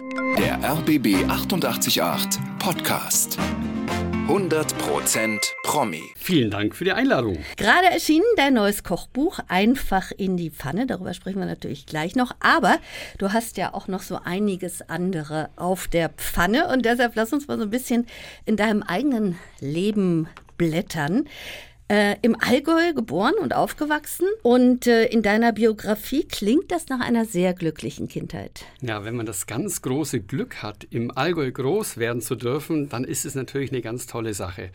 Der RBB 888 Podcast. 100% Promi. Vielen Dank für die Einladung. Gerade erschienen dein neues Kochbuch Einfach in die Pfanne. Darüber sprechen wir natürlich gleich noch. Aber du hast ja auch noch so einiges andere auf der Pfanne. Und deshalb lass uns mal so ein bisschen in deinem eigenen Leben blättern äh, im Allgäu geboren und aufgewachsen. Und äh, in deiner Biografie klingt das nach einer sehr glücklichen Kindheit. Ja, wenn man das ganz große Glück hat, im Allgäu groß werden zu dürfen, dann ist es natürlich eine ganz tolle Sache.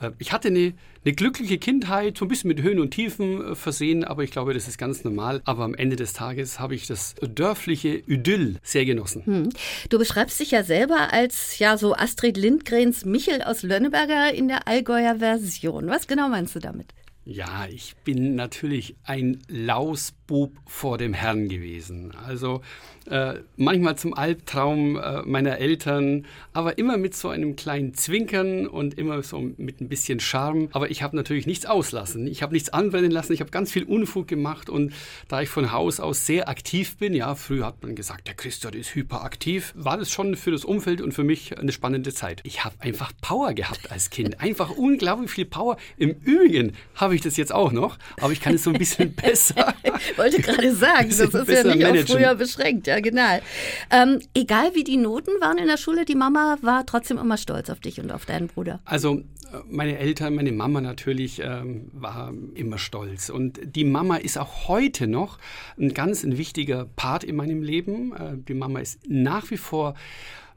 Äh, ich hatte eine, eine, glückliche Kindheit, so ein bisschen mit Höhen und Tiefen äh, versehen, aber ich glaube, das ist ganz normal. Aber am Ende des Tages habe ich das dörfliche Idyll sehr genossen. Hm. Du beschreibst dich ja selber als ja so Astrid Lindgrens Michel aus Lönneberger in der Allgäuer Version. Was genau meinst du damit? Ja, ich bin natürlich ein Lausbub vor dem Herrn gewesen. Also äh, manchmal zum Albtraum äh, meiner Eltern, aber immer mit so einem kleinen Zwinkern und immer so mit ein bisschen Charme. Aber ich habe natürlich nichts auslassen. Ich habe nichts anbrennen lassen. Ich habe ganz viel Unfug gemacht und da ich von Haus aus sehr aktiv bin, ja, früher hat man gesagt, der Christian ist hyperaktiv, war das schon für das Umfeld und für mich eine spannende Zeit. Ich habe einfach Power gehabt als Kind. Einfach unglaublich viel Power. Im Übrigen habe ich das jetzt auch noch, aber ich kann es so ein bisschen besser. ich wollte gerade sagen, das ist ja nicht managen. auf früher beschränkt, ja genau. Ähm, egal wie die Noten waren in der Schule, die Mama war trotzdem immer stolz auf dich und auf deinen Bruder. Also meine Eltern, meine Mama natürlich ähm, war immer stolz. Und die Mama ist auch heute noch ein ganz ein wichtiger Part in meinem Leben. Äh, die Mama ist nach wie vor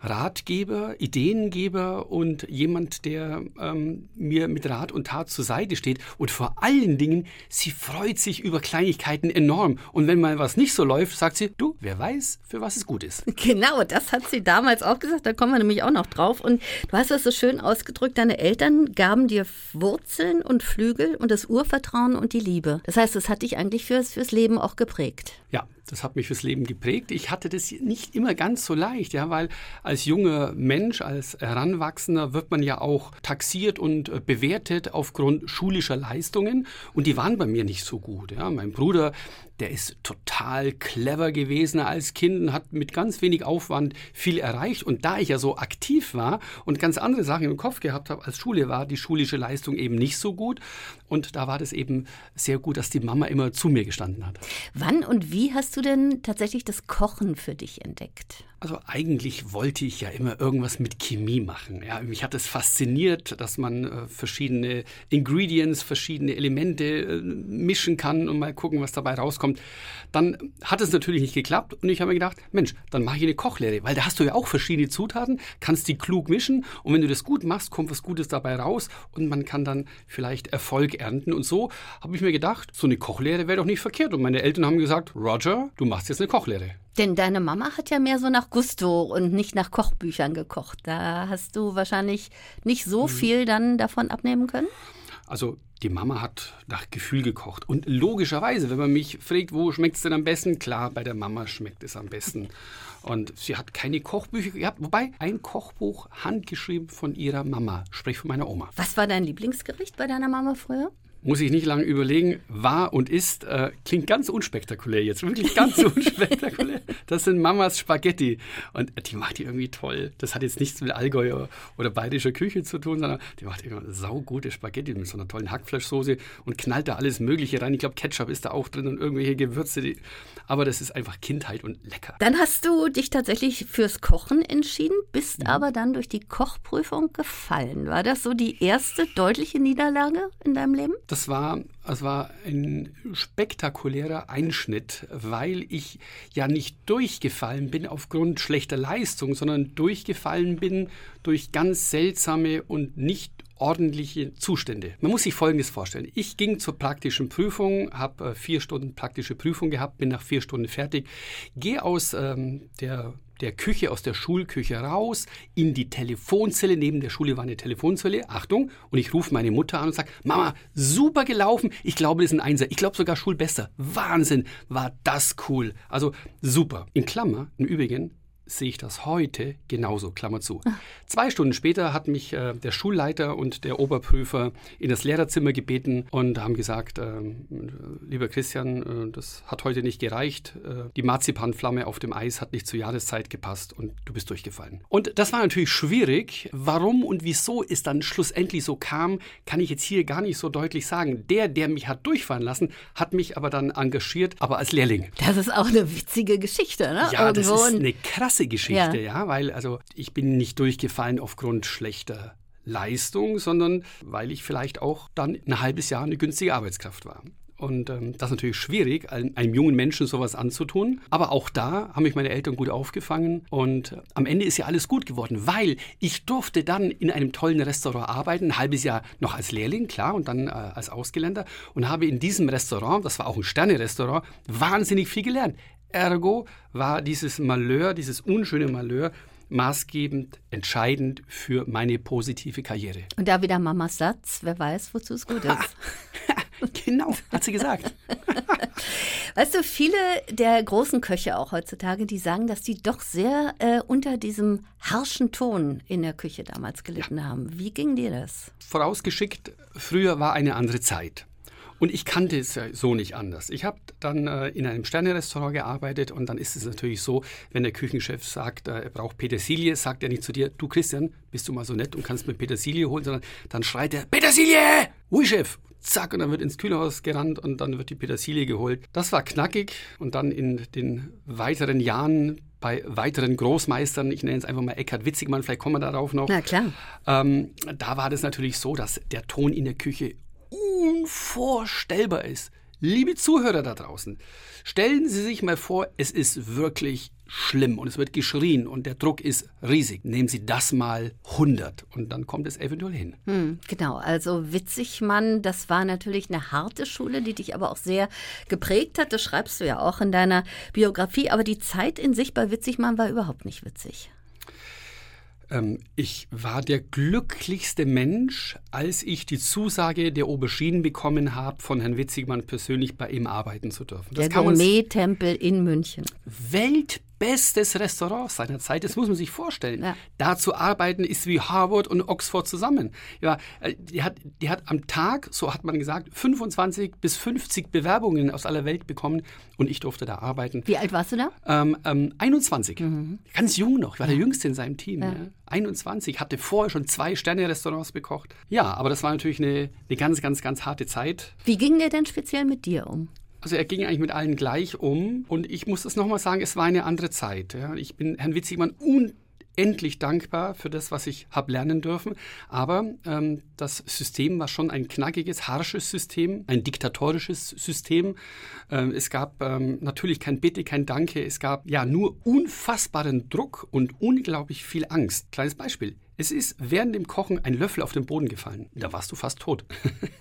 Ratgeber, Ideengeber und jemand, der ähm, mir mit Rat und Tat zur Seite steht. Und vor allen Dingen, sie freut sich über Kleinigkeiten enorm. Und wenn mal was nicht so läuft, sagt sie, du, wer weiß, für was es gut ist. Genau, das hat sie damals auch gesagt. Da kommen wir nämlich auch noch drauf. Und du hast das so schön ausgedrückt. Deine Eltern gaben dir Wurzeln und Flügel und das Urvertrauen und die Liebe. Das heißt, das hat dich eigentlich fürs, fürs Leben auch geprägt. Ja, das hat mich fürs Leben geprägt. Ich hatte das nicht immer ganz so leicht, ja, weil als junger Mensch, als Heranwachsender wird man ja auch taxiert und äh, bewertet aufgrund schulischer Leistungen und die waren bei mir nicht so gut. Ja. Mein Bruder, der ist total clever gewesen als Kind und hat mit ganz wenig Aufwand viel erreicht. Und da ich ja so aktiv war und ganz andere Sachen im Kopf gehabt habe als Schule, war die schulische Leistung eben nicht so gut. Und da war das eben sehr gut, dass die Mama immer zu mir gestanden hat. Wann und wie hast du denn tatsächlich das Kochen für dich entdeckt? Also eigentlich wollte ich ja immer irgendwas mit Chemie machen. Ja, mich hat es fasziniert, dass man äh, verschiedene Ingredients, verschiedene Elemente äh, mischen kann und mal gucken, was dabei rauskommt. Dann hat es natürlich nicht geklappt und ich habe mir gedacht, Mensch, dann mache ich eine Kochlehre, weil da hast du ja auch verschiedene Zutaten, kannst die klug mischen und wenn du das gut machst, kommt was Gutes dabei raus und man kann dann vielleicht Erfolg ernten. Und so habe ich mir gedacht, so eine Kochlehre wäre doch nicht verkehrt. Und meine Eltern haben gesagt, Roger, du machst jetzt eine Kochlehre. Denn deine Mama hat ja mehr so nach Gusto und nicht nach Kochbüchern gekocht. Da hast du wahrscheinlich nicht so mhm. viel dann davon abnehmen können? Also die Mama hat nach Gefühl gekocht. Und logischerweise, wenn man mich fragt, wo schmeckt es denn am besten? Klar, bei der Mama schmeckt es am besten. Und sie hat keine Kochbücher gehabt, wobei ein Kochbuch handgeschrieben von ihrer Mama, sprich von meiner Oma. Was war dein Lieblingsgericht bei deiner Mama früher? Muss ich nicht lange überlegen, war und ist, äh, klingt ganz unspektakulär jetzt, wirklich ganz unspektakulär. Das sind Mamas Spaghetti und die macht die irgendwie toll. Das hat jetzt nichts mit Allgäu oder bayerischer Küche zu tun, sondern die macht immer saugute Spaghetti mit so einer tollen Hackfleischsoße und knallt da alles Mögliche rein. Ich glaube, Ketchup ist da auch drin und irgendwelche Gewürze. Die, aber das ist einfach Kindheit und lecker. Dann hast du dich tatsächlich fürs Kochen entschieden, bist mhm. aber dann durch die Kochprüfung gefallen. War das so die erste deutliche Niederlage in deinem Leben? Das war, das war ein spektakulärer Einschnitt, weil ich ja nicht durchgefallen bin aufgrund schlechter Leistung, sondern durchgefallen bin durch ganz seltsame und nicht ordentliche Zustände. Man muss sich Folgendes vorstellen. Ich ging zur praktischen Prüfung, habe äh, vier Stunden praktische Prüfung gehabt, bin nach vier Stunden fertig, gehe aus ähm, der der Küche, aus der Schulküche raus, in die Telefonzelle. Neben der Schule war eine Telefonzelle. Achtung. Und ich rufe meine Mutter an und sage, Mama, super gelaufen. Ich glaube, das ist ein Einser. Ich glaube sogar Schulbester. Wahnsinn, war das cool. Also super. In Klammer, im Übrigen, sehe ich das heute genauso, Klammer zu. Zwei Stunden später hat mich äh, der Schulleiter und der Oberprüfer in das Lehrerzimmer gebeten und haben gesagt, äh, lieber Christian, äh, das hat heute nicht gereicht, äh, die Marzipanflamme auf dem Eis hat nicht zur Jahreszeit gepasst und du bist durchgefallen. Und das war natürlich schwierig. Warum und wieso es dann schlussendlich so kam, kann ich jetzt hier gar nicht so deutlich sagen. Der, der mich hat durchfallen lassen, hat mich aber dann engagiert, aber als Lehrling. Das ist auch eine witzige Geschichte, ne? Ja, Irgendwo das ist eine krasse Geschichte, ja. ja, weil also ich bin nicht durchgefallen aufgrund schlechter Leistung, sondern weil ich vielleicht auch dann ein halbes Jahr eine günstige Arbeitskraft war. Und ähm, das ist natürlich schwierig, einem, einem, jungen Menschen sowas anzutun. Aber auch da haben mich meine Eltern gut aufgefangen. Und äh, am Ende ist ja alles gut geworden, weil ich durfte dann in einem tollen Restaurant arbeiten, ein halbes Jahr noch als Lehrling, klar, und dann äh, als Ausgeländer. Und habe in diesem Restaurant, das war auch ein Sterne-Restaurant, wahnsinnig viel gelernt. Ergo war dieses Malheur, dieses unschöne Malheur, maßgebend, entscheidend für meine positive Karriere. Und da wieder Mamas Satz, wer weiß, wozu es gut ist. genau, hat sie gesagt. weißt du, viele der großen Köche auch heutzutage, die sagen, dass die doch sehr äh, unter diesem harschen Ton in der Küche damals gelitten ja. haben. Wie ging dir das? Vorausgeschickt, früher war eine andere Zeit. Und ich kannte es ja so nicht anders. Ich habe dann äh, in einem Sternerestaurant gearbeitet und dann ist es natürlich so, wenn der Küchenchef sagt, äh, er braucht Petersilie, sagt er nicht zu dir, du Christian, bist du mal so nett und kannst mir Petersilie holen, sondern dann schreit er, Petersilie! Ui, Chef! Zack, und dann wird ins Kühlhaus gerannt und dann wird die Petersilie geholt. Das war knackig und dann in den weiteren Jahren bei weiteren Großmeistern, ich nenne es einfach mal Eckhard Witzigmann, vielleicht kommen wir darauf noch. Na klar. Ähm, da war das natürlich so, dass der Ton in der Küche unvorstellbar ist. Liebe Zuhörer da draußen, stellen Sie sich mal vor, es ist wirklich schlimm und es wird geschrien und der Druck ist riesig. Nehmen Sie das mal 100 und dann kommt es eventuell hin. Hm, genau, also Witzigmann, das war natürlich eine harte Schule, die dich aber auch sehr geprägt hat. Das schreibst du ja auch in deiner Biografie, aber die Zeit in sich bei Witzigmann war überhaupt nicht witzig. Ähm, ich war der glücklichste Mensch, als ich die Zusage der Auberginen bekommen habe, von Herrn Witzigmann persönlich bei ihm arbeiten zu dürfen. Das der Gourmet-Tempel in München. Welt bestes Restaurant seiner Zeit. Das muss man sich vorstellen. Ja. Da zu arbeiten ist wie Harvard und Oxford zusammen. Ja, äh, die hat, die hat am Tag, so hat man gesagt, 25 bis 50 Bewerbungen aus aller Welt bekommen und ich durfte da arbeiten. Wie alt warst du da? Ähm, ähm, 21. Mhm. Ganz jung noch. Ich war ja. der Jüngste in seinem Team. Ja. 21. Hatte vorher schon zwei Sterne-Restaurants bekocht. Ja, aber das war natürlich eine, eine ganz, ganz, ganz harte Zeit. Wie ging der denn speziell mit dir um? Also er ging eigentlich mit allen gleich um und ich muss das nochmal sagen, es war eine andere Zeit. Ja. Ich bin Herrn Witzigmann unendlich dankbar für das, was ich habe lernen dürfen. Aber ähm, das System war schon ein knackiges, harsches System, ein diktatorisches System. Ähm, es gab ähm, natürlich kein Bitte, kein Danke. Es gab ja nur unfassbaren Druck und unglaublich viel Angst. Kleines Beispiel. Es ist während dem Kochen ein Löffel auf den Boden gefallen. Da warst du fast tot.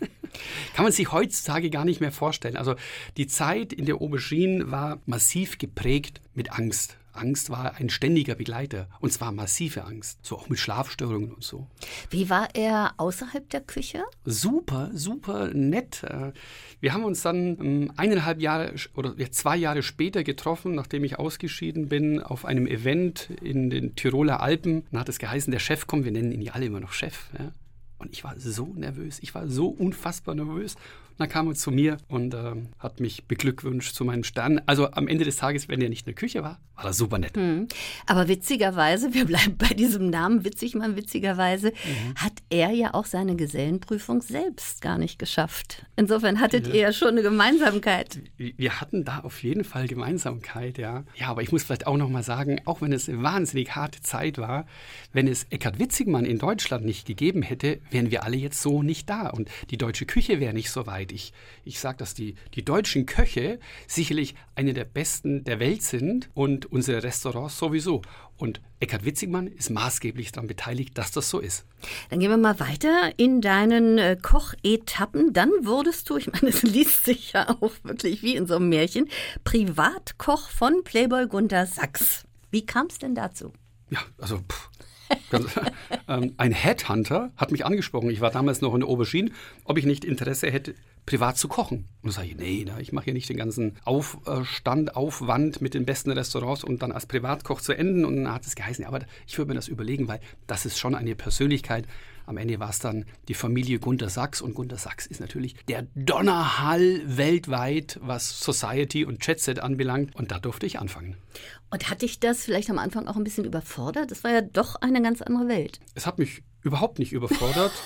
Kann man sich heutzutage gar nicht mehr vorstellen. Also die Zeit in der Aubergine war massiv geprägt mit Angst. Angst war ein ständiger Begleiter und zwar massive Angst, so auch mit Schlafstörungen und so. Wie war er außerhalb der Küche? Super, super nett. Äh, wir haben uns dann ähm, eineinhalb Jahre oder zwei Jahre später getroffen, nachdem ich ausgeschieden bin, auf einem Event in den Tiroler Alpen. Dann hat es geheißen, der Chef kommt, wir nennen ihn ja alle immer noch Chef. Ja. Und ich war so nervös, ich war so unfassbar nervös. Dann kam er zu mir und äh, hat mich beglückwünscht zu meinem Stern. Also am Ende des Tages, wenn er nicht in der Küche war, war er super nett. Mhm. Aber witzigerweise, wir bleiben bei diesem Namen Witzigmann, witzigerweise, mhm. hat er ja auch seine Gesellenprüfung selbst gar nicht geschafft. Insofern hattet ja. ihr ja schon eine Gemeinsamkeit. Wir hatten da auf jeden Fall Gemeinsamkeit, ja. Ja, aber ich muss vielleicht auch noch mal sagen, auch wenn es eine wahnsinnig harte Zeit war, wenn es Eckhard Witzigmann in Deutschland nicht gegeben hätte, wären wir alle jetzt so nicht da und die deutsche Küche wäre nicht so weit. Ich, ich sage, dass die, die deutschen Köche sicherlich eine der besten der Welt sind und unsere Restaurants sowieso. Und Eckhard Witzigmann ist maßgeblich daran beteiligt, dass das so ist. Dann gehen wir mal weiter in deinen äh, Kochetappen. Dann wurdest du, ich meine, es liest sich ja auch wirklich wie in so einem Märchen, Privatkoch von Playboy Gunther Sachs. Wie kam es denn dazu? Ja, also pff, ähm, ein Headhunter hat mich angesprochen. Ich war damals noch in der Aubergine, ob ich nicht Interesse hätte, privat zu kochen. Und sage ich, nee, na, ich mache hier nicht den ganzen Aufstand, Aufwand mit den besten Restaurants, um dann als Privatkoch zu enden. Und dann hat es geheißen, aber ich würde mir das überlegen, weil das ist schon eine Persönlichkeit. Am Ende war es dann die Familie Gunter Sachs und Gunter Sachs ist natürlich der Donnerhall weltweit, was Society und Jetset anbelangt. Und da durfte ich anfangen. Und hat dich das vielleicht am Anfang auch ein bisschen überfordert? Das war ja doch eine ganz andere Welt. Es hat mich überhaupt nicht überfordert.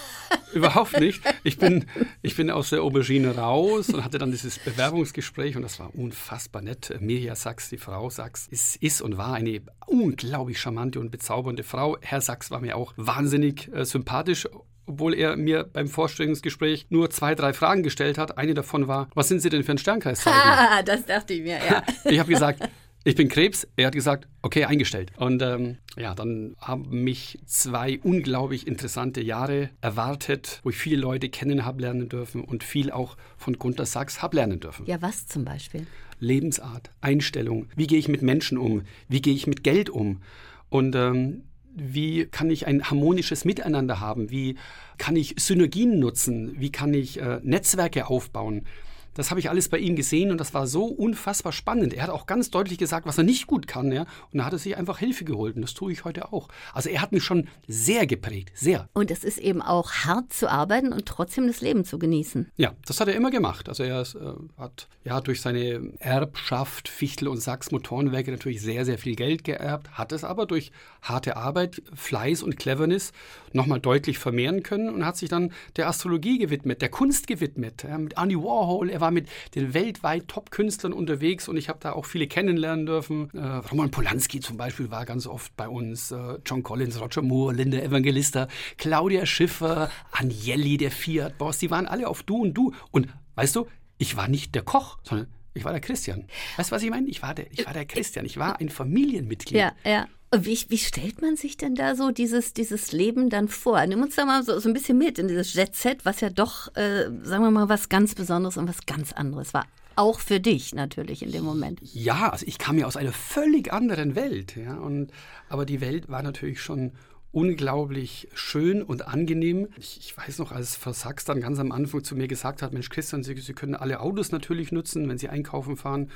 überhaupt nicht. Ich bin, ich bin aus der Aubergine raus und hatte dann dieses Bewerbungsgespräch und das war unfassbar nett. Mirja Sachs, die Frau Sachs, ist, ist und war eine unglaublich charmante und bezaubernde Frau. Herr Sachs war mir auch wahnsinnig äh, sympathisch obwohl er mir beim Vorstellungsgespräch nur zwei, drei Fragen gestellt hat. Eine davon war, was sind Sie denn für ein Sternkreiszeichen? Ah, das dachte ich mir, ja. ich habe gesagt, ich bin Krebs. Er hat gesagt, okay, eingestellt. Und ähm, ja, dann haben mich zwei unglaublich interessante Jahre erwartet, wo ich viele Leute kennen habe lernen dürfen und viel auch von Gunter Sachs habe lernen dürfen. Ja, was zum Beispiel? Lebensart, Einstellung. Wie gehe ich mit Menschen um? Wie gehe ich mit Geld um? Und ähm, wie kann ich ein harmonisches Miteinander haben? Wie kann ich Synergien nutzen? Wie kann ich äh, Netzwerke aufbauen? Das habe ich alles bei ihm gesehen und das war so unfassbar spannend. Er hat auch ganz deutlich gesagt, was er nicht gut kann, ja. Und da hat er sich einfach Hilfe geholt und das tue ich heute auch. Also er hat mich schon sehr geprägt, sehr. Und es ist eben auch hart zu arbeiten und trotzdem das Leben zu genießen. Ja, das hat er immer gemacht. Also er ist, äh, hat ja durch seine Erbschaft Fichtel und Sachs Motorenwerke natürlich sehr, sehr viel Geld geerbt, hat es aber durch harte Arbeit, Fleiß und Cleverness nochmal deutlich vermehren können und hat sich dann der Astrologie gewidmet, der Kunst gewidmet, ja, mit Andy Warhol. War mit den weltweit Top-Künstlern unterwegs und ich habe da auch viele kennenlernen dürfen. Äh, Roman Polanski zum Beispiel war ganz oft bei uns, äh, John Collins, Roger Moore, Linda Evangelista, Claudia Schiffer, Agnelli, der Fiat-Boss, die waren alle auf Du und Du. Und weißt du, ich war nicht der Koch, sondern ich war der Christian. Weißt du, was ich meine? Ich war der, ich war der Christian. Ich war ein Familienmitglied. Ja, ja. Wie, wie, stellt man sich denn da so dieses, dieses Leben dann vor? Nimm uns da mal so, so ein bisschen mit in dieses Jet-Set, was ja doch, äh, sagen wir mal, was ganz Besonderes und was ganz anderes war. Auch für dich natürlich in dem Moment. Ja, also ich kam ja aus einer völlig anderen Welt. Ja, und, aber die Welt war natürlich schon unglaublich schön und angenehm. Ich, ich, weiß noch, als Frau Sachs dann ganz am Anfang zu mir gesagt hat, Mensch Christian, Sie, Sie können alle Autos natürlich nutzen, wenn Sie einkaufen fahren.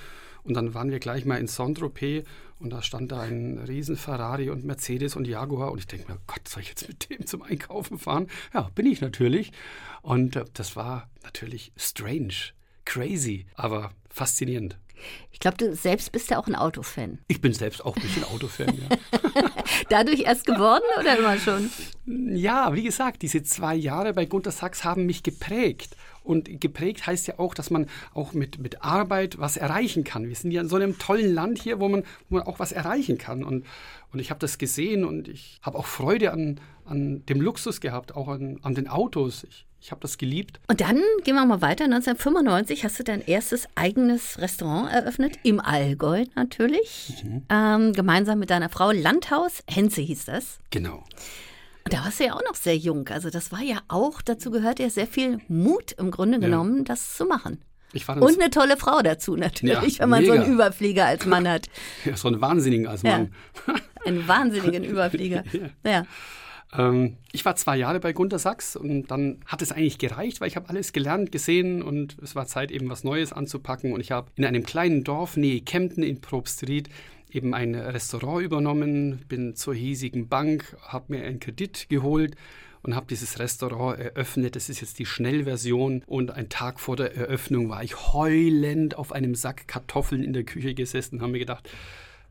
Und dann waren wir gleich mal in Saint-Tropez und da stand da ein riesen Ferrari und Mercedes und Jaguar. Und ich denke mir, Gott, soll ich jetzt mit dem zum Einkaufen fahren? Ja, bin ich natürlich. Und äh, das war natürlich strange, crazy, aber faszinierend. Ich glaube, du selbst bist ja auch ein Autofan. Ich bin selbst auch ein bisschen Autofan, ja. Dadurch erst geworden oder immer schon? Ja, wie gesagt, diese zwei Jahre bei Gunter Sachs haben mich geprägt. Und geprägt heißt ja auch, dass man auch mit, mit Arbeit was erreichen kann. Wir sind ja in so einem tollen Land hier, wo man, wo man auch was erreichen kann. Und, und ich habe das gesehen und ich habe auch Freude an, an dem Luxus gehabt, auch an, an den Autos. Ich, ich habe das geliebt. Und dann gehen wir mal weiter. 1995 hast du dein erstes eigenes Restaurant eröffnet, im Allgäu natürlich. Mhm. Ähm, gemeinsam mit deiner Frau Landhaus. Henze hieß das. Genau. Und da warst du ja auch noch sehr jung. Also das war ja auch, dazu gehört ja sehr viel Mut im Grunde genommen, ja. das zu machen. Und eine tolle Frau dazu natürlich, ja, wenn man mega. so einen Überflieger als Mann hat. Ja, so einen Wahnsinnigen als Mann. Ja, einen wahnsinnigen Überflieger. ja. Ähm, ich war zwei Jahre bei Gunter Sachs und dann hat es eigentlich gereicht, weil ich habe alles gelernt, gesehen und es war Zeit, eben was Neues anzupacken. Und ich habe in einem kleinen Dorf nähe Kempten in Probstried eben ein Restaurant übernommen, bin zur hiesigen Bank, habe mir einen Kredit geholt und habe dieses Restaurant eröffnet. Das ist jetzt die Schnellversion. Und einen Tag vor der Eröffnung war ich heulend auf einem Sack Kartoffeln in der Küche gesessen und habe mir gedacht,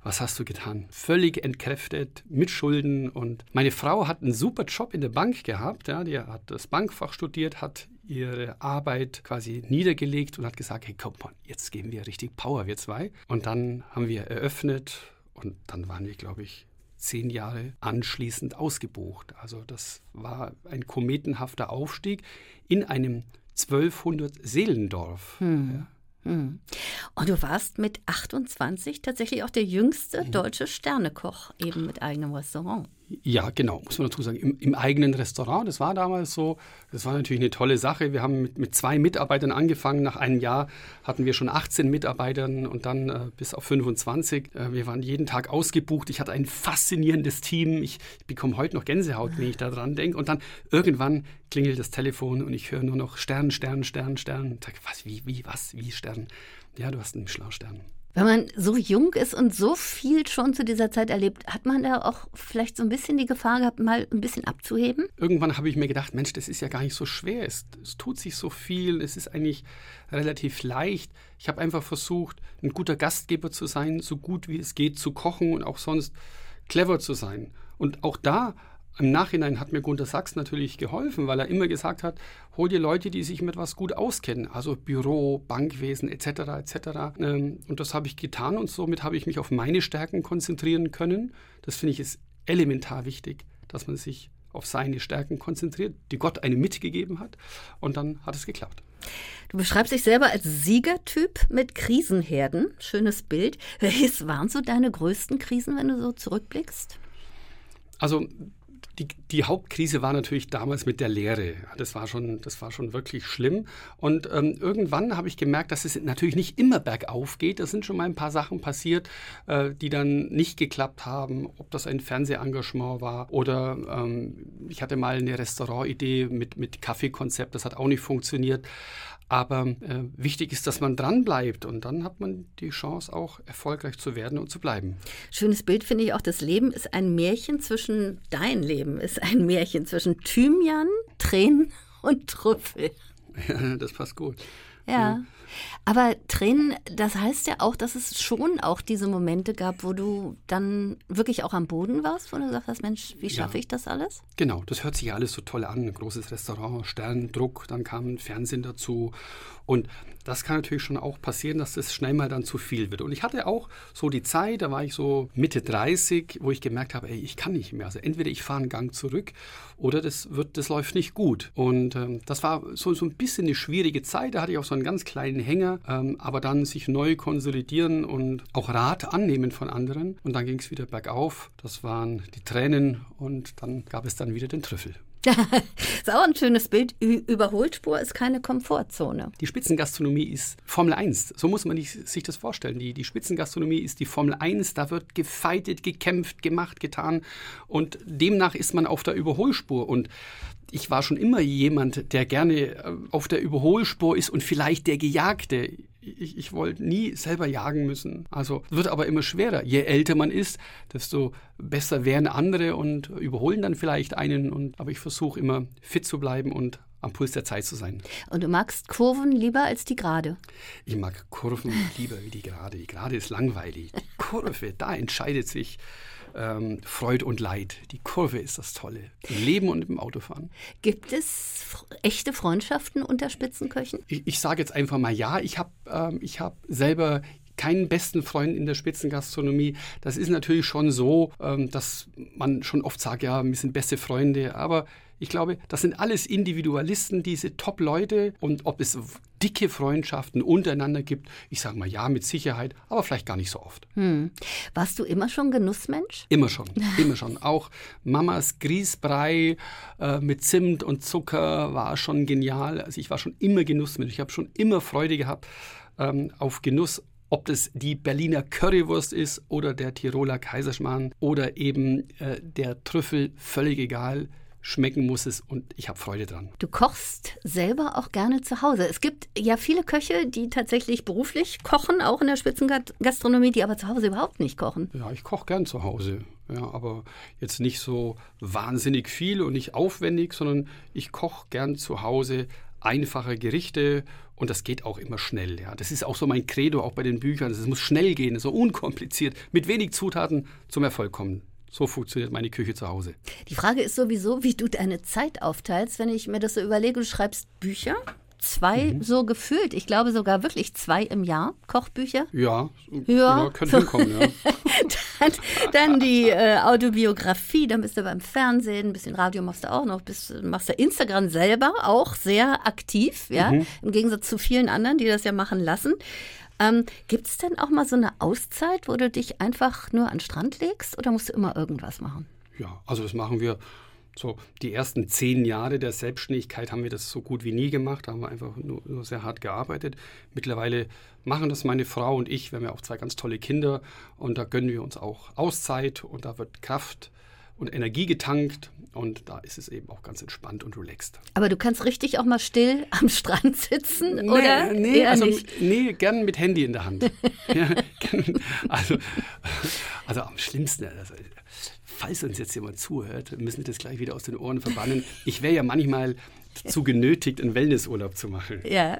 was hast du getan? Völlig entkräftet, mit Schulden. Und meine Frau hat einen super Job in der Bank gehabt. Ja, die hat das Bankfach studiert, hat ihre Arbeit quasi niedergelegt und hat gesagt, hey, komm mal, jetzt geben wir richtig Power, wir zwei. Und dann haben wir eröffnet und dann waren wir, glaube ich, zehn Jahre anschließend ausgebucht. Also das war ein kometenhafter Aufstieg in einem 1200 Seelendorf. Hm. Ja. Hm. Und du warst mit 28 tatsächlich auch der jüngste mhm. deutsche Sternekoch, eben mit eigenem Restaurant. Ja, genau, muss man dazu sagen. Im, Im, eigenen Restaurant, das war damals so. Das war natürlich eine tolle Sache. Wir haben mit, mit, zwei Mitarbeitern angefangen. Nach einem Jahr hatten wir schon 18 Mitarbeitern und dann äh, bis auf 25. Äh, wir waren jeden Tag ausgebucht. Ich hatte ein faszinierendes Team. Ich, ich bekomme heute noch Gänsehaut, wenn ich daran denke. Und dann irgendwann klingelt das Telefon und ich höre nur noch Stern, Stern, Stern, Stern. Ich sag, was, wie, wie, was, wie Stern? Ja, du hast einen Michelin-Stern. Wenn man so jung ist und so viel schon zu dieser Zeit erlebt, hat man da auch vielleicht so ein bisschen die Gefahr gehabt, mal ein bisschen abzuheben? Irgendwann habe ich mir gedacht, Mensch, das ist ja gar nicht so schwer. Es, es tut sich so viel, es ist eigentlich relativ leicht. Ich habe einfach versucht, ein guter Gastgeber zu sein, so gut wie es geht zu kochen und auch sonst clever zu sein. Und auch da im Nachhinein hat mir Gunter Sachs natürlich geholfen, weil er immer gesagt hat, hol dir Leute, die sich mit was gut auskennen, also Büro, Bankwesen etc. etc. Ähm, und das habe ich getan und somit habe ich mich auf meine Stärken konzentrieren können. Das finde ich ist elementar wichtig, dass man sich auf seine Stärken konzentriert, die Gott einem mitgegeben hat. Und dann hat es geklappt. Du beschreibst dich selber als Siegertyp mit Krisenherden. Schönes Bild. Welches waren so deine größten Krisen, wenn du so zurückblickst? Also die, die, Hauptkrise war natürlich damals mit der Lehre. Das war schon, das war schon wirklich schlimm. Und ähm, irgendwann habe ich gemerkt, dass es natürlich nicht immer bergauf geht. Da sind schon mal ein paar Sachen passiert, äh, die dann nicht geklappt haben. Ob das ein Fernsehengagement war oder ähm, ich hatte mal eine Restaurantidee mit, mit Kaffeekonzept. Das hat auch nicht funktioniert. Aber äh, wichtig ist, dass man dran bleibt und dann hat man die Chance auch erfolgreich zu werden und zu bleiben. Schönes Bild finde ich auch. Das Leben ist ein Märchen zwischen dein Leben ist ein Märchen zwischen Thymian, Tränen und Trüffel. Ja, das passt gut. Ja. ja. Aber Tränen, das heißt ja auch, dass es schon auch diese Momente gab, wo du dann wirklich auch am Boden warst, wo du gesagt hast, Mensch, wie schaffe ja. ich das alles? Genau, das hört sich ja alles so toll an. Ein großes Restaurant, Sterndruck, dann kam Fernsehen dazu. Und das kann natürlich schon auch passieren, dass das schnell mal dann zu viel wird. Und ich hatte auch so die Zeit, da war ich so Mitte 30, wo ich gemerkt habe, ey, ich kann nicht mehr. Also entweder ich fahre einen Gang zurück oder das wird, das läuft nicht gut. Und ähm, das war so, so ein bisschen eine schwierige Zeit. Da hatte ich auch so einen ganz kleinen Hänger, ähm, aber dann sich neu konsolidieren und auch Rat annehmen von anderen. Und dann ging es wieder bergauf. Das waren die Tränen und dann gab es dann wieder den Trüffel. ist auch ein schönes Bild. Überholspur ist keine Komfortzone. Die Spitzengastronomie ist Formel 1. So muss man sich das vorstellen. Die, die Spitzengastronomie ist die Formel 1. Da wird gefeitet, gekämpft, gemacht, getan. Und demnach ist man auf der Überholspur. Und ich war schon immer jemand, der gerne äh, auf der Überholspur ist und vielleicht der Gejagte. Ich, ich wollte nie selber jagen müssen. Also wird aber immer schwerer. Je älter man ist, desto besser wären andere und überholen dann vielleicht einen. Und, aber ich versuche immer fit zu bleiben und am Puls der Zeit zu sein. Und du magst Kurven lieber als die Gerade? Ich mag Kurven lieber wie die Gerade. Die Gerade ist langweilig. Die Kurve, da entscheidet sich ähm, Freud und Leid. Die Kurve ist das Tolle. Im Leben und im Autofahren. Gibt es echte Freundschaften unter Spitzenköchen? Ich, ich sage jetzt einfach mal ja. Ich habe ähm, hab selber keinen besten Freund in der Spitzengastronomie. Das ist natürlich schon so, ähm, dass man schon oft sagt, ja, wir sind beste Freunde. Aber ich glaube, das sind alles Individualisten, diese Top-Leute. Und ob es dicke Freundschaften untereinander gibt, ich sage mal ja, mit Sicherheit, aber vielleicht gar nicht so oft. Hm. Warst du immer schon Genussmensch? Immer schon, immer schon. Auch Mamas Grießbrei äh, mit Zimt und Zucker war schon genial. Also ich war schon immer Genussmensch. Ich habe schon immer Freude gehabt ähm, auf Genuss ob das die Berliner Currywurst ist oder der Tiroler Kaiserschmarrn oder eben äh, der Trüffel, völlig egal schmecken muss es und ich habe Freude dran. Du kochst selber auch gerne zu Hause. Es gibt ja viele Köche, die tatsächlich beruflich kochen, auch in der Spitzengastronomie, die aber zu Hause überhaupt nicht kochen. Ja, ich koche gern zu Hause. Ja, aber jetzt nicht so wahnsinnig viel und nicht aufwendig, sondern ich koche gern zu Hause einfache Gerichte und das geht auch immer schnell. Ja. Das ist auch so mein Credo, auch bei den Büchern. Es muss schnell gehen, so unkompliziert, mit wenig Zutaten zum Erfolg kommen. So funktioniert meine Küche zu Hause. Die Frage ist sowieso, wie du deine Zeit aufteilst. Wenn ich mir das so überlege, du schreibst Bücher, zwei mhm. so gefühlt. Ich glaube sogar wirklich zwei im Jahr Kochbücher. Ja, ja. ja könnte hinkommen, ja. dann, dann, die äh, Autobiografie, dann bist du beim Fernsehen, ein bisschen Radio machst du auch noch, bist, machst du Instagram selber auch sehr aktiv, ja, mhm. im Gegensatz zu vielen anderen, die das ja machen lassen. Ähm, Gibt es denn auch mal so eine Auszeit, wo du dich einfach nur an den Strand legst oder musst du immer irgendwas machen? Ja, also das machen wir so die ersten zehn Jahre der Selbstständigkeit haben wir das so gut wie nie gemacht, da haben wir einfach nur, nur, sehr hart gearbeitet. Mittlerweile machen das meine Frau und ich, wir haben ja auch zwei ganz tolle Kinder und da gönnen wir uns auch Auszeit und da wird Kraft und Energie getankt und da ist es eben auch ganz entspannt und relaxed. Aber du kannst richtig auch mal still am Strand sitzen, nee, oder? Nee, also, nee, gern mit Handy in der Hand. ja, also, also am schlimmsten, also, falls uns jetzt jemand zuhört, müssen wir das gleich wieder aus den Ohren verbannen. Ich wäre ja manchmal dazu genötigt, einen Wellnessurlaub zu machen. Ja. ja.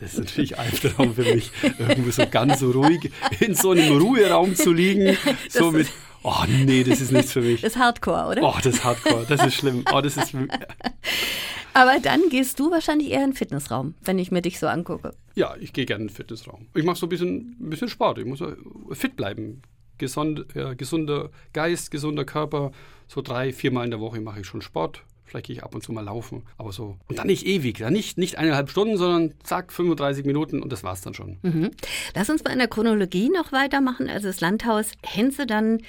Das ist natürlich Albtraum für mich, irgendwo so ganz so ruhig in so einem Ruheraum zu liegen, so mit Oh nee, das ist nichts für mich. Das ist Hardcore, oder? Oh, das ist Hardcore. Das ist schlimm. Oh, das ist. Aber dann gehst du wahrscheinlich eher in den Fitnessraum, wenn ich mir dich so angucke. Ja, ich gehe gerne in den Fitnessraum. Ich mache so ein bisschen, ein bisschen Sport. Ich muss fit bleiben. Gesund, äh, gesunder Geist, gesunder Körper. So drei, viermal in der Woche mache ich schon Sport. Vielleicht gehe ich ab und zu mal laufen, aber so. Und dann nicht ewig, dann nicht, nicht eineinhalb Stunden, sondern zack, 35 Minuten und das war's dann schon. Mhm. Lass uns mal in der Chronologie noch weitermachen. Also das Landhaus Henze dann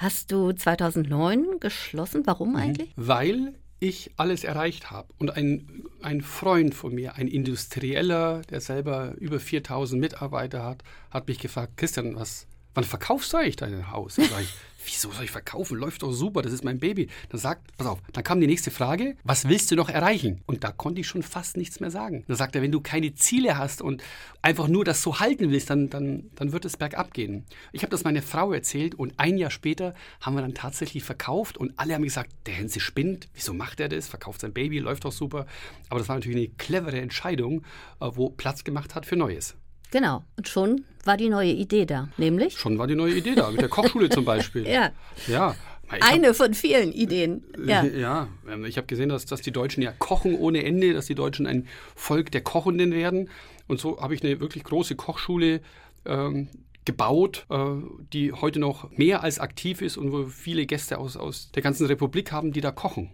hast du 2009 geschlossen. Warum mhm. eigentlich? Weil ich alles erreicht habe. Und ein, ein Freund von mir, ein Industrieller, der selber über 4000 Mitarbeiter hat, hat mich gefragt, Christian, was, wann verkaufst du eigentlich dein Haus? Und sag ich, wieso soll ich verkaufen? Läuft doch super, das ist mein Baby. Dann sagt, pass auf, dann kam die nächste Frage, was willst du noch erreichen? Und da konnte ich schon fast nichts mehr sagen. Dann sagt er, wenn du keine Ziele hast und einfach nur das so halten willst, dann, dann, dann wird es bergab gehen. Ich habe das meiner Frau erzählt und ein Jahr später haben wir dann tatsächlich verkauft und alle haben gesagt, der Hense spinnt, wieso macht er das? Verkauft sein Baby, läuft doch super. Aber das war natürlich eine clevere Entscheidung, äh, wo Platz gemacht hat für Neues. Genau. Und schon war die neue Idee da, nämlich? Schon war die neue Idee da, mit der Kochschule zum Beispiel. ja. Ja. Eine hab, von vielen Ideen. Ja, ja ähm, ich habe gesehen, dass, dass die Deutschen ja kochen ohne Ende, dass die Deutschen ein Volk der Kochenden werden. Und so habe ich eine wirklich große Kochschule ähm, gebaut, äh, die heute noch mehr als aktiv ist und wo viele Gäste aus, aus der ganzen Republik haben, die da kochen.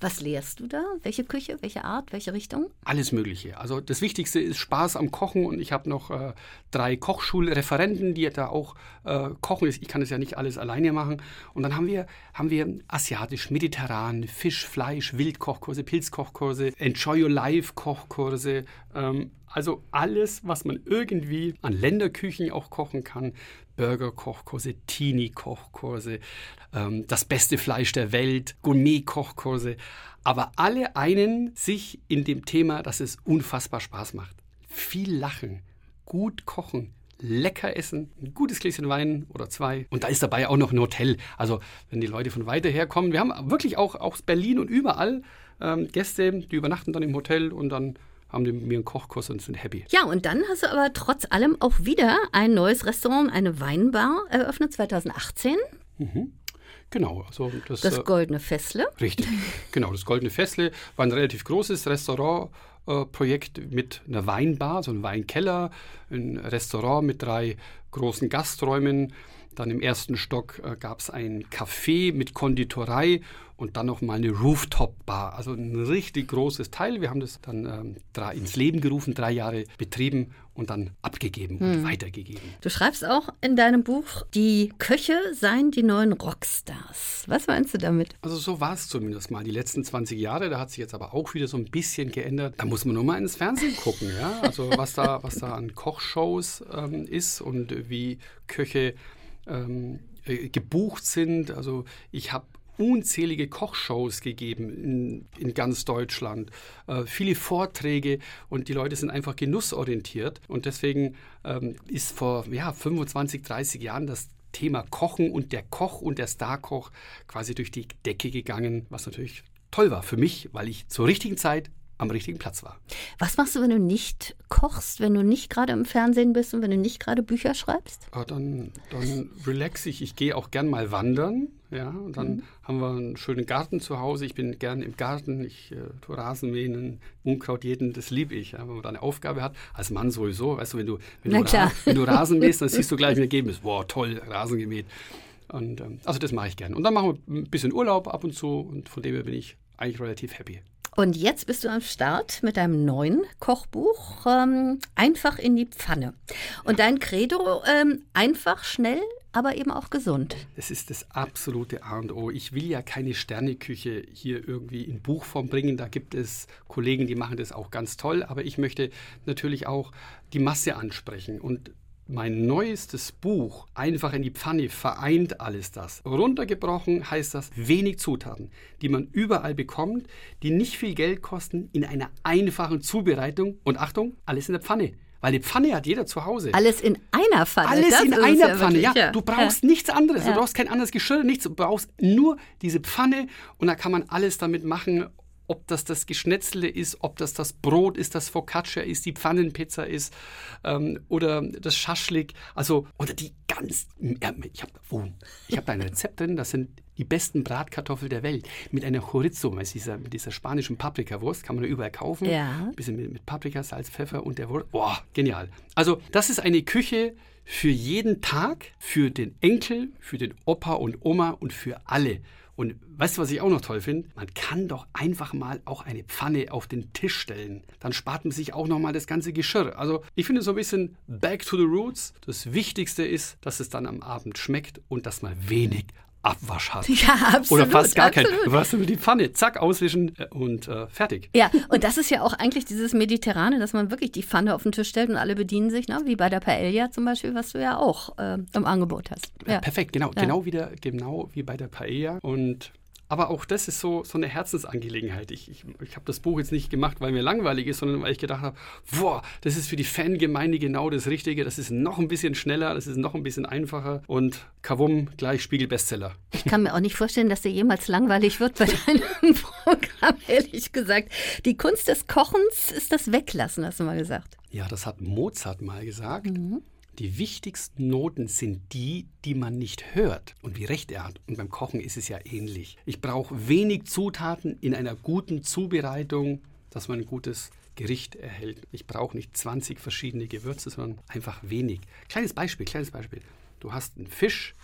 Was lehrst du da? Welche Küche, welche Art, welche Richtung? Alles Mögliche. Also das Wichtigste ist Spaß am Kochen und ich habe noch äh, drei Kochschulreferenten, die da auch äh, kochen. Ich kann das ja nicht alles alleine machen. Und dann haben wir, haben wir asiatisch, mediterran, Fisch, Fleisch, Wildkochkurse, Pilzkochkurse, Enjoy Your Life Kochkurse. Ähm, also alles, was man irgendwie an Länderküchen auch kochen kann. Burger-Kochkurse, Teenie-Kochkurse, ähm, das beste Fleisch der Welt, Gourmet-Kochkurse. Aber alle einen sich in dem Thema, dass es unfassbar Spaß macht. Viel lachen, gut kochen, lecker essen, ein gutes Gläschen Wein oder zwei. Und da ist dabei auch noch ein Hotel. Also wenn die Leute von weiter her kommen, wir haben wirklich auch aus Berlin und überall ähm, Gäste, die übernachten dann im Hotel und dann haben mir einen Kochkurs und sind happy. Ja, und dann hast du aber trotz allem auch wieder ein neues Restaurant, eine Weinbar eröffnet 2018. Mhm. Genau. Also das, das äh, Goldene Fessle. Richtig. Genau, das Goldene Fessle war ein relativ großes Restaurantprojekt äh, mit einer Weinbar, so einem Weinkeller, ein Restaurant mit drei großen Gasträumen. Dann im ersten Stock äh, gab es ein Café mit Konditorei und dann noch mal eine Rooftop-Bar. Also ein richtig großes Teil. Wir haben das dann ähm, drei, ins Leben gerufen, drei Jahre betrieben und dann abgegeben hm. und weitergegeben. Du schreibst auch in deinem Buch, die Köche seien die neuen Rockstars. Was meinst du damit? Also so war es zumindest mal die letzten 20 Jahre. Da hat sich jetzt aber auch wieder so ein bisschen geändert. Da muss man nur mal ins Fernsehen gucken. Ja? Also was da, was da an Kochshows ähm, ist und wie Köche ähm, äh, gebucht sind. Also ich habe unzählige Kochshows gegeben in, in ganz Deutschland, äh, viele Vorträge und die Leute sind einfach genussorientiert. Und deswegen ähm, ist vor ja, 25, 30 Jahren das Thema Kochen und der Koch und der Starkoch quasi durch die Decke gegangen, was natürlich toll war für mich, weil ich zur richtigen Zeit am richtigen Platz war. Was machst du, wenn du nicht kochst, wenn du nicht gerade im Fernsehen bist und wenn du nicht gerade Bücher schreibst? Ah, dann, dann relax ich. Ich gehe auch gern mal wandern. Ja, und dann mhm. haben wir einen schönen Garten zu Hause. Ich bin gern im Garten. Ich äh, tue Rasenmähen, Unkraut jeden, das liebe ich. Ja, wenn man da eine Aufgabe hat, als Mann sowieso. Weißt du, wenn du, wenn du, Ra wenn du Rasen mähst, dann siehst du gleich ein Ergebnis. Boah, toll, Rasen gemäht. Und, ähm, also das mache ich gern. Und dann machen wir ein bisschen Urlaub ab und zu und von dem her bin ich eigentlich relativ happy. Und jetzt bist du am Start mit deinem neuen Kochbuch ähm, Einfach in die Pfanne. Und dein Credo, ähm, einfach, schnell, aber eben auch gesund. Das ist das absolute A und O. Ich will ja keine Sterneküche hier irgendwie in Buchform bringen. Da gibt es Kollegen, die machen das auch ganz toll. Aber ich möchte natürlich auch die Masse ansprechen. Und mein neuestes Buch, Einfach in die Pfanne, vereint alles das. Runtergebrochen heißt das wenig Zutaten, die man überall bekommt, die nicht viel Geld kosten, in einer einfachen Zubereitung. Und Achtung, alles in der Pfanne. Weil die Pfanne hat jeder zu Hause. Alles in einer Pfanne. Alles das in einer ja Pfanne. wirklich, Ja, du brauchst nichts anderes. Ja. Du brauchst kein anderes Geschirr, nichts. Du brauchst nur diese Pfanne und da kann man alles damit machen. Ob das das Geschnetzle ist, ob das das Brot ist, das Focaccia ist, die Pfannenpizza ist ähm, oder das Schaschlik. Also, oder die ganz. Ich habe oh, ich hab da ein Rezept drin, das sind die besten Bratkartoffeln der Welt. Mit einer Chorizo, mit dieser, mit dieser spanischen Paprikawurst, kann man da überall kaufen. Ja. Ein bisschen mit, mit Paprika, Salz, Pfeffer und der Wurst. Boah, genial. Also, das ist eine Küche für jeden Tag, für den Enkel, für den Opa und Oma und für alle. Und weißt du, was ich auch noch toll finde? Man kann doch einfach mal auch eine Pfanne auf den Tisch stellen. Dann spart man sich auch noch mal das ganze Geschirr. Also ich finde so ein bisschen back to the roots. Das Wichtigste ist, dass es dann am Abend schmeckt und dass man wenig Abwasch hat. Ja, absolut. Oder fast gar kein. absolut. Du hast nur die Pfanne, zack, auswischen äh, und äh, fertig. Ja, und das ist ja auch eigentlich dieses Mediterrane, dass man wirklich die Pfanne auf den Tisch stellt und alle bedienen sich, ne? wie bei der Paella zum Beispiel, was du ja auch äh, im Angebot hast. Ja. Perfekt, genau, genau, wieder, genau wie bei der Paella. Und aber auch das ist so, so eine Herzensangelegenheit. Ich, ich, ich habe das Buch jetzt nicht gemacht, weil mir langweilig ist, sondern weil ich gedacht habe, boah, das ist für die Fangemeinde genau das Richtige. Das ist noch ein bisschen schneller, das ist noch ein bisschen einfacher. Und Kavum, gleich Spiegel-Bestseller. Ich kann mir auch nicht vorstellen, dass dir jemals langweilig wird bei deinem Programm, ehrlich gesagt. Die Kunst des Kochens ist das Weglassen, hast du mal gesagt. Ja, das hat Mozart mal gesagt. Die wichtigsten Noten sind die, die man nicht hört. Und wie recht er hat. Und beim Kochen ist es ja ähnlich. Ich brauche wenig Zutaten in einer guten Zubereitung, dass man ein gutes Gericht erhält. Ich brauche nicht 20 verschiedene Gewürze, sondern einfach wenig. Kleines Beispiel, kleines Beispiel. Du hast einen Fisch,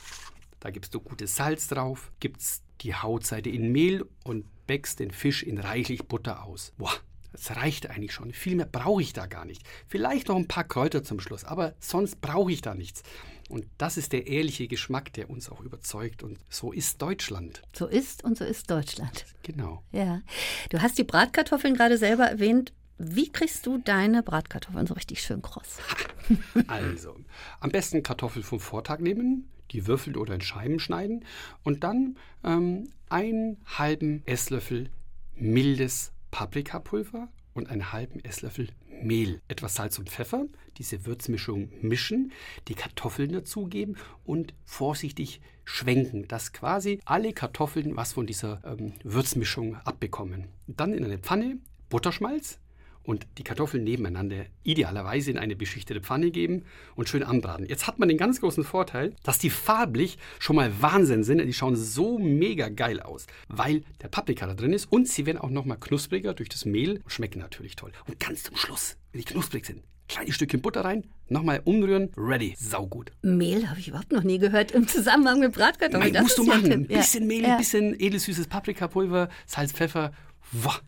da gibst du gutes Salz drauf, gibst die Hautseite in Mehl und bäckst den Fisch in reichlich Butter aus. Boah, das reicht eigentlich schon. Viel mehr brauche ich da gar nicht. Vielleicht noch ein paar Kräuter zum Schluss, aber sonst brauche ich da nichts. Und das ist der ehrliche Geschmack, der uns auch überzeugt. Und so ist Deutschland. So ist und so ist Deutschland. Genau. Ja. Du hast die Bratkartoffeln gerade selber erwähnt. Wie kriegst du deine Bratkartoffeln so richtig schön kross? Also, am besten Kartoffeln vom Vortag nehmen, die würfeln oder in Scheiben schneiden und dann ähm, einen halben Esslöffel mildes Paprikapulver und einen halben Esslöffel Mehl, etwas Salz und Pfeffer, diese Würzmischung mischen, die Kartoffeln dazugeben und vorsichtig schwenken, dass quasi alle Kartoffeln was von dieser ähm, Würzmischung abbekommen. Dann in eine Pfanne Butterschmalz, und die Kartoffeln nebeneinander idealerweise in eine beschichtete Pfanne geben und schön anbraten. Jetzt hat man den ganz großen Vorteil, dass die farblich schon mal Wahnsinn sind. Die schauen so mega geil aus, weil der Paprika da drin ist und sie werden auch noch mal knuspriger durch das Mehl und schmecken natürlich toll. Und ganz zum Schluss, wenn die knusprig sind, kleines Stückchen Butter rein, nochmal umrühren, ready, saugut. Mehl habe ich überhaupt noch nie gehört im Zusammenhang mit Bratkartoffeln. Nein, Das musst du ja machen. Ein. Ja. bisschen Mehl, Ja. ein bisschen edelsüßes Paprikapulver, Salz, Pfeffer. Wow.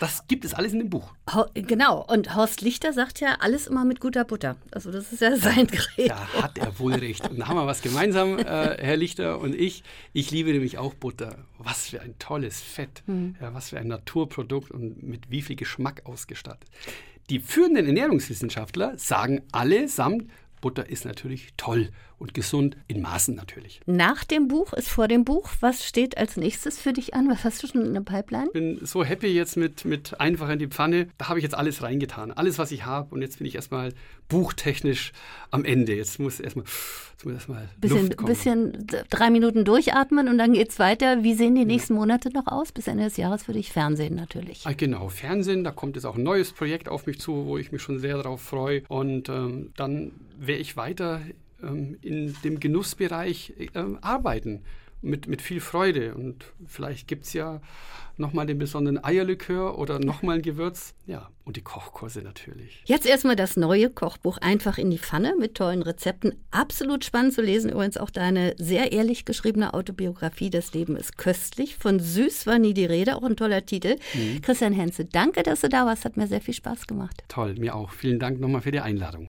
Das gibt es alles in dem Buch. Ho- Genau, und Horst Lichter sagt ja, alles immer mit guter Butter. Also das ist ja sein Gerät. Da hat er wohl recht. Und da haben wir was gemeinsam, äh, Herr Lichter und ich. Ich liebe nämlich auch Butter. Was für ein tolles Fett. Ja, was für ein Naturprodukt und mit wie viel Geschmack ausgestattet. Die führenden Ernährungswissenschaftler sagen allesamt, Butter ist natürlich toll und gesund, in Maßen natürlich. Nach dem Buch ist vor dem Buch. Was steht als nächstes für dich an? Was hast du schon in der Pipeline? Ich bin so happy jetzt mit, mit einfach in die Pfanne. Da habe ich jetzt alles reingetan. Alles, was ich habe. Und jetzt bin ich erstmal buchtechnisch am Ende. Jetzt muss erstmal, erstmal Bisschen, bisschen drei Minuten durchatmen und dann geht's weiter. Wie sehen die nächsten Monate noch aus? Bis Ende des Jahres würde ich Fernsehen natürlich. Ah, Genau, Fernsehen, da kommt jetzt auch ein neues Projekt auf mich zu, wo ich mich schon sehr darauf freue. Und ähm, dann werde ich weiter ähm, in dem Genussbereich ähm, arbeiten. Mit, mit viel Freude. Und vielleicht gibt es ja nochmal den besonderen Eierlikör oder nochmal ein Gewürz. Ja, und die Kochkurse natürlich. Jetzt erstmal das neue Kochbuch einfach in die Pfanne mit tollen Rezepten. Absolut spannend zu lesen. Übrigens auch deine sehr ehrlich geschriebene Autobiografie Das Leben ist köstlich. Von Süß war nie die Rede, auch ein toller Titel. Christian Henze, danke, dass du da warst. Hat mir sehr viel Spaß gemacht. Toll, mir auch. Vielen Dank nochmal für die Einladung.